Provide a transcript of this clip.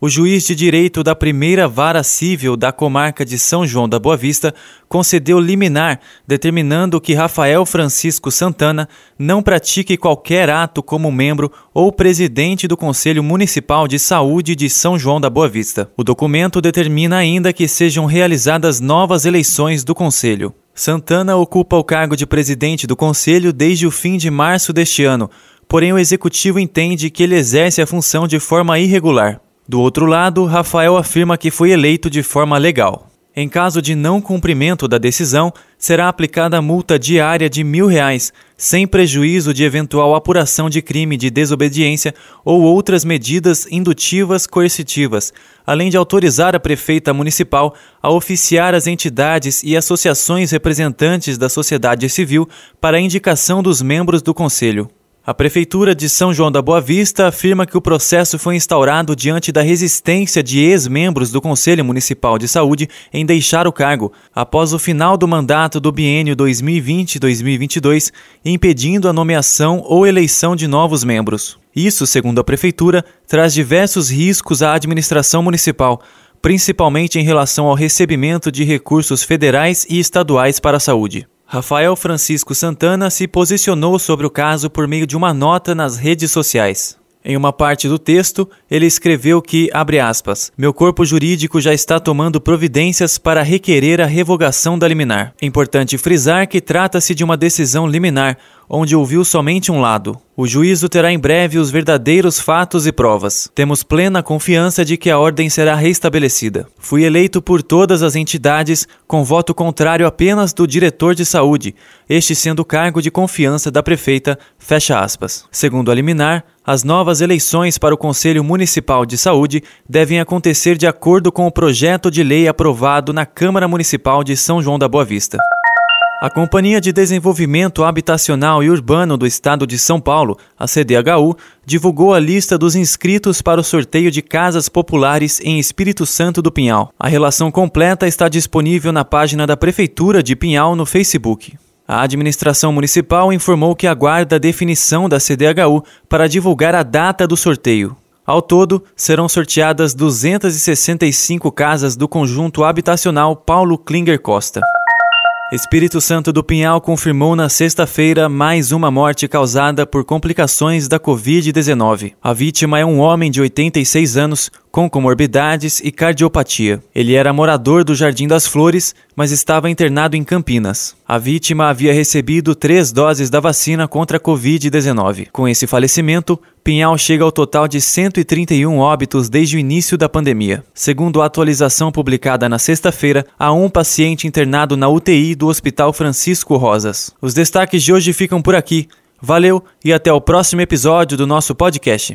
o juiz de direito da primeira vara civil da comarca de São João da Boa Vista concedeu liminar, determinando que Rafael Francisco Santana não pratique qualquer ato como membro ou presidente do Conselho Municipal de Saúde de São João da Boa Vista. O documento determina ainda que sejam realizadas novas eleições do Conselho. Santana ocupa o cargo de presidente do Conselho desde o fim de março deste ano, porém o executivo entende que ele exerce a função de forma irregular. Do outro lado, Rafael afirma que foi eleito de forma legal. Em caso de não cumprimento da decisão, será aplicada multa diária de mil reais, sem prejuízo de eventual apuração de crime de desobediência ou outras medidas indutivas coercitivas, além de autorizar a prefeita municipal a oficiar as entidades e associações representantes da sociedade civil para a indicação dos membros do Conselho. A Prefeitura de São João da Boa Vista afirma que o processo foi instaurado diante da resistência de ex-membros do Conselho Municipal de Saúde em deixar o cargo, após o final do mandato do biênio 2020-2022, impedindo a nomeação ou eleição de novos membros. Isso, segundo a Prefeitura, traz diversos riscos à administração municipal, principalmente em relação ao recebimento de recursos federais e estaduais para a saúde. Rafael Francisco Santana se posicionou sobre o caso por meio de uma nota nas redes sociais. Em uma parte do texto, ele escreveu que, abre aspas, meu corpo jurídico já está tomando providências para requerer a revogação da liminar. É importante frisar que trata-se de uma decisão liminar, onde ouviu somente um lado. O juízo terá em breve os verdadeiros fatos e provas. Temos plena confiança de que a ordem será restabelecida. Fui eleito por todas as entidades, com voto contrário apenas do diretor de saúde, este sendo o cargo de confiança da prefeita, fecha aspas. Segundo a liminar, as novas eleições para o Conselho Municipal de Saúde devem acontecer de acordo com o projeto de lei aprovado na Câmara Municipal de São João da Boa Vista. A Companhia de Desenvolvimento Habitacional e Urbano do Estado de São Paulo, a CDHU, divulgou a lista dos inscritos para o sorteio de casas populares em Espírito Santo do Pinhal. A relação completa está disponível na página da Prefeitura de Pinhal no Facebook. A administração municipal informou que aguarda a definição da CDHU para divulgar a data do sorteio. Ao todo, serão sorteadas 265 casas do conjunto habitacional Paulo Klinger Costa. Espírito Santo do Pinhal confirmou na sexta-feira mais uma morte causada por complicações da Covid-19. A vítima é um homem de 86 anos com comorbidades e cardiopatia. Ele era morador do Jardim das Flores, mas estava internado em Campinas. A vítima havia recebido três doses da vacina contra a Covid-19. Com esse falecimento, Pinhal chega ao total de 131 óbitos desde o início da pandemia. Segundo a atualização publicada na sexta-feira, há um paciente internado na UTI do Hospital Francisco Rosas. Os destaques de hoje ficam por aqui. Valeu e até o próximo episódio do nosso podcast.